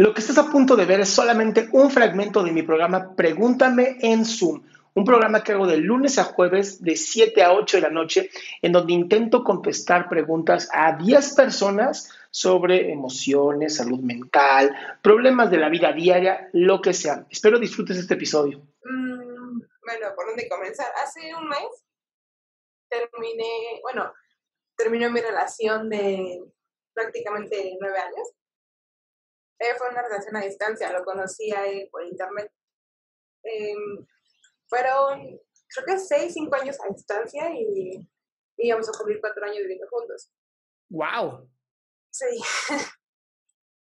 Lo que estás a punto de ver es solamente un fragmento de mi programa Pregúntame en Zoom, un programa que hago de lunes a jueves de 7 a 8 de la noche, en donde intento contestar preguntas a 10 personas sobre emociones, salud mental, problemas de la vida diaria, lo que sea. Espero disfrutes este episodio. Mm, bueno, ¿por dónde comenzar? Hace un mes terminé, bueno, terminó mi relación de prácticamente nueve años eh, fue una relación a distancia, lo conocí a él por internet. Em, fueron, creo que seis, cinco años a distancia y íbamos a cumplir cuatro años viviendo juntos. ¡Wow! Sí.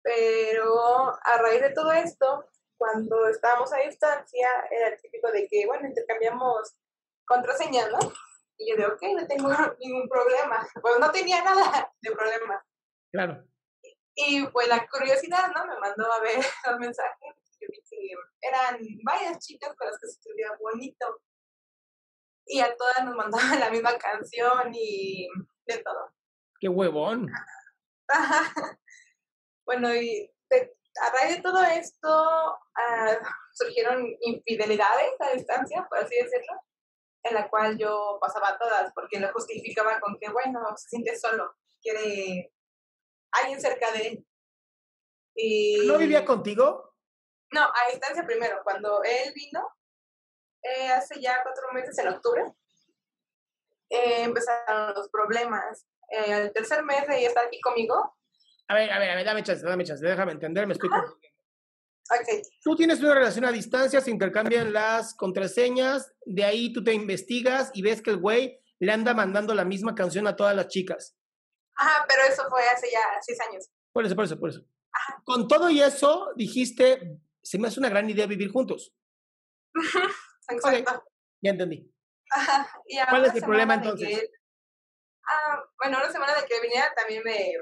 Pero a raíz de todo esto, cuando estábamos a distancia, era el típico de que, bueno, intercambiamos contraseñas, ¿no? Y yo de, ok, no tengo ningún problema. Pues no tenía nada de problema. Claro. Y pues la curiosidad, ¿no? Me mandó a ver los mensajes. Yo vi que eran varias chicas con las que se escribía bonito. Y a todas nos mandaban la misma canción y de todo. ¡Qué huevón! bueno, y a raíz de todo esto uh, surgieron infidelidades a distancia, por así decirlo, en la cual yo pasaba todas, porque lo justificaba con que, bueno, se siente solo, quiere alguien cerca de él. Y... ¿No vivía contigo? No, a distancia primero. Cuando él vino, eh, hace ya cuatro meses, en octubre, eh, empezaron los problemas. Eh, el tercer mes de estar aquí conmigo. A ver, a ver, a ver, dame chance, dame chance, déjame entender, me estoy Okay. Tú tienes una relación a distancia, se intercambian las contraseñas, de ahí tú te investigas y ves que el güey le anda mandando la misma canción a todas las chicas. Ajá, pero eso fue hace ya seis años. Por eso, por eso, por eso. Con todo y eso, dijiste, se me hace una gran idea vivir juntos. Exacto. ya entendí. Ajá. Y ¿Cuál es el problema entonces? Él, ah, bueno, una semana de que viniera también me,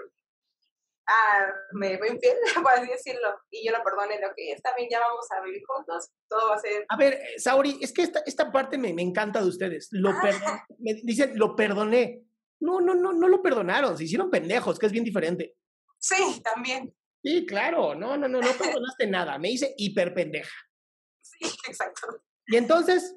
ah, me fue infiel, por así decirlo, y yo lo perdoné, lo que está bien, ya vamos a vivir juntos, todo va a ser... A ver, Sauri, es que esta, esta parte me, me encanta de ustedes. Lo perdon, me dicen, lo perdoné. No, no, no, no lo perdonaron, se hicieron pendejos, que es bien diferente. Sí, también. Sí, claro, no, no, no, no perdonaste nada, me hice hiper pendeja. Sí, exacto. ¿Y entonces?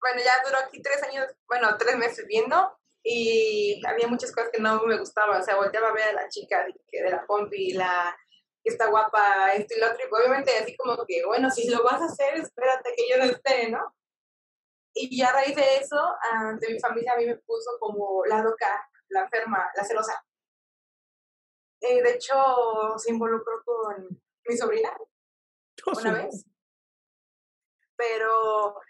Bueno, ya duró aquí tres años, bueno, tres meses viendo y había muchas cosas que no me gustaban, o sea, volteaba a ver a la chica de, de la pompi, la que está guapa, esto y lo otro, y obviamente así como que, bueno, si lo vas a hacer, espérate que yo no esté, ¿no? Y ya a raíz de eso, uh, de mi familia a mí me puso como la loca, la enferma, la celosa. Eh, de hecho, se involucró con mi sobrina una vez. Pero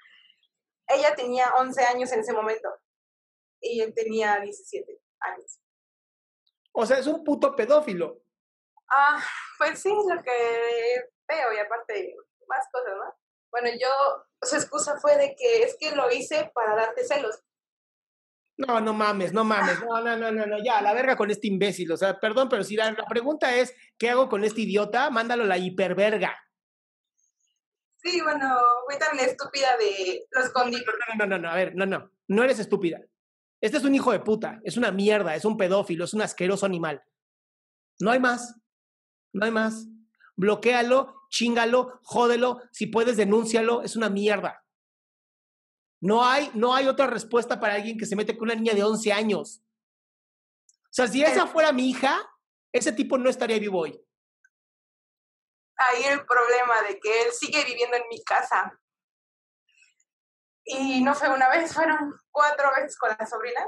ella tenía 11 años en ese momento y él tenía 17 años. O sea, es un puto pedófilo. Ah, pues sí, lo que veo y aparte más cosas, ¿no? Bueno, yo, su excusa fue de que es que lo hice para darte celos. No, no mames, no mames, no, no, no, no, no, ya, la verga con este imbécil, o sea, perdón, pero si la, la pregunta es, ¿qué hago con este idiota? Mándalo a la hiperverga. Sí, bueno, fui tan estúpida de lo escondí. No, no, no, no, a ver, no, no, no eres estúpida. Este es un hijo de puta, es una mierda, es un pedófilo, es un asqueroso animal. No hay más. No hay más. Bloquéalo, chingalo, jódelo, si puedes denúncialo, es una mierda. No hay, no hay otra respuesta para alguien que se mete con una niña de 11 años. O sea, si esa fuera mi hija, ese tipo no estaría vivo hoy. Ahí el problema de que él sigue viviendo en mi casa. Y no fue una vez, fueron cuatro veces con la sobrina.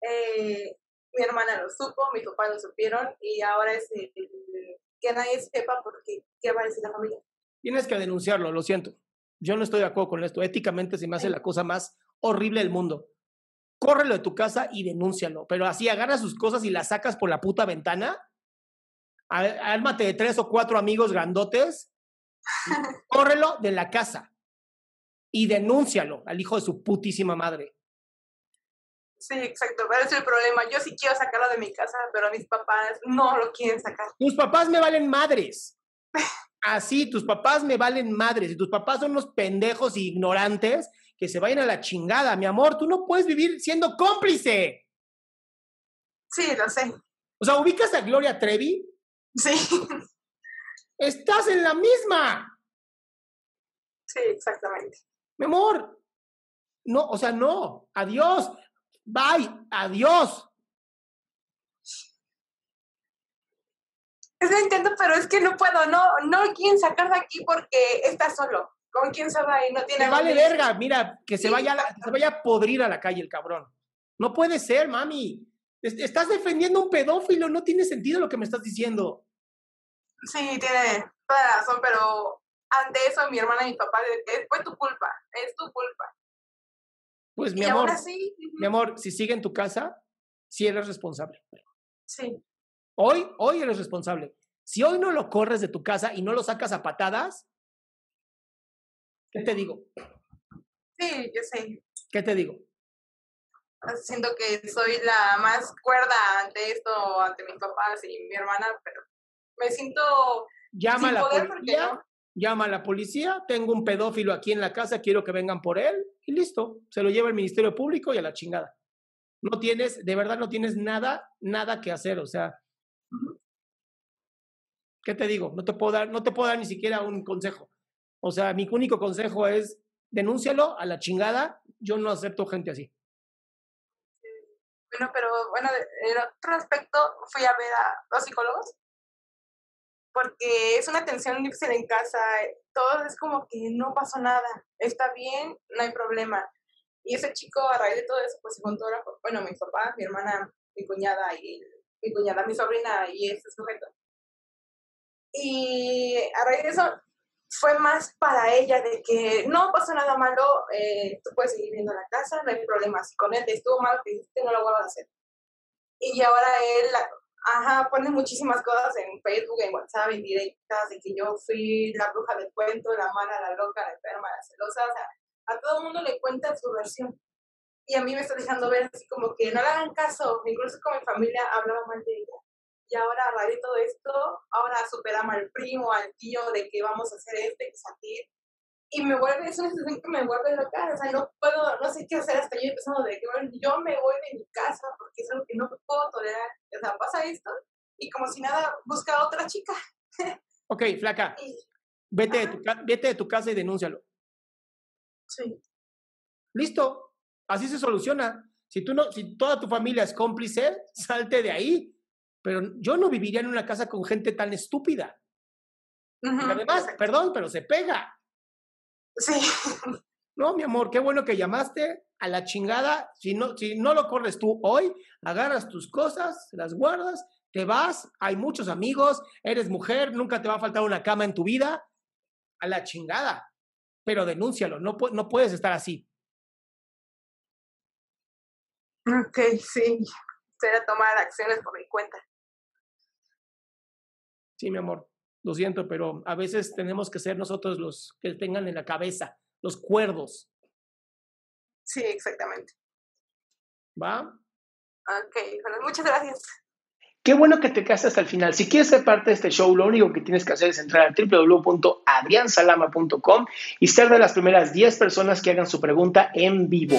Eh, mi hermana lo supo, mis papás lo supieron y ahora es el, que nadie sepa porque qué va a decir la familia. Tienes que denunciarlo, lo siento. Yo no estoy de acuerdo con esto. Éticamente se me hace la cosa más horrible del mundo. Córrelo de tu casa y denúncialo. Pero así agarras sus cosas y las sacas por la puta ventana. Álmate de tres o cuatro amigos grandotes. córrelo de la casa. Y denúncialo al hijo de su putísima madre. Sí, exacto, pero es el problema. Yo sí quiero sacarlo de mi casa, pero mis papás no lo quieren sacar. Tus papás me valen madres. Así, tus papás me valen madres. Y tus papás son unos pendejos e ignorantes que se vayan a la chingada. Mi amor, tú no puedes vivir siendo cómplice. Sí, lo sé. O sea, ¿ubicas a Gloria Trevi? Sí. Estás en la misma. Sí, exactamente. Mi amor, no, o sea, no, adiós. Bye, adiós. Es lo intento, pero es que no puedo, no, no quieren sacar de aquí porque está solo. ¿Con quién se va y no tiene... Me vale verga, mira, que se, vaya se vaya a podrir a la calle el cabrón. No puede ser, mami. Estás defendiendo un pedófilo, no tiene sentido lo que me estás diciendo. Sí, tiene toda la razón, pero ante eso mi hermana y mi papá, fue tu culpa, es tu culpa. Pues mi amor, mi amor, si sigue en tu casa, sí eres responsable. Sí. Hoy, hoy eres responsable. Si hoy no lo corres de tu casa y no lo sacas a patadas, ¿qué te digo? Sí, yo sé. ¿Qué te digo? Siento que soy la más cuerda ante esto, ante mis papás y mi hermana, pero me siento llama a la policía, llama a la policía, tengo un pedófilo aquí en la casa, quiero que vengan por él y listo, se lo lleva el Ministerio Público y a la chingada. No tienes, de verdad no tienes nada, nada que hacer, o sea, ¿qué te digo? No te puedo dar, no te puedo dar ni siquiera un consejo. O sea, mi único consejo es denúncialo a la chingada, yo no acepto gente así. Bueno, pero bueno, en otro aspecto fui a ver a dos psicólogos porque es una tensión difícil en casa, todo es como que no pasó nada, está bien, no hay problema. Y ese chico, a raíz de todo eso, pues se contó, bueno, mi papá, mi hermana, mi cuñada y mi cuñada, mi sobrina y este sujeto. Y a raíz de eso fue más para ella de que no pasó nada malo, eh, tú puedes seguir viendo la casa, no hay problema. Si con él te estuvo mal, que no lo vuelvas a hacer. Y ahora él Ajá, pone muchísimas cosas en Facebook, en WhatsApp, en directas, de que yo fui la bruja del cuento, la mala, la loca, la enferma, la celosa, o sea, a todo mundo le cuenta su versión. Y a mí me está dejando ver así como que no le hagan caso, incluso con mi familia hablaba mal de ella. Y ahora, a raíz de todo esto, ahora superamos al primo, al tío, de que vamos a hacer este, que salir y me vuelve, es una situación que me vuelve loca, o sea, no puedo, no sé qué hacer hasta yo empezando de que bueno, yo me voy de mi casa porque es algo que no puedo tolerar, o sea, pasa esto y como si nada busca a otra chica. Ok, flaca, vete, de tu, vete de tu casa y denúncialo. Sí. Listo, así se soluciona. Si tú no, si toda tu familia es cómplice, salte de ahí. Pero yo no viviría en una casa con gente tan estúpida. además, perdón, pero se pega. Sí. No, mi amor, qué bueno que llamaste a la chingada. Si no, si no lo corres tú hoy, agarras tus cosas, las guardas, te vas, hay muchos amigos, eres mujer, nunca te va a faltar una cama en tu vida. A la chingada. Pero denúncialo, no, no puedes estar así. Ok, sí. Será tomar acciones por mi cuenta. Sí, mi amor lo siento, pero a veces tenemos que ser nosotros los que tengan en la cabeza, los cuerdos. Sí, exactamente. ¿Va? Ok, bueno, muchas gracias. Qué bueno que te quedaste hasta el final. Si quieres ser parte de este show, lo único que tienes que hacer es entrar a www.adriansalama.com y ser de las primeras 10 personas que hagan su pregunta en vivo.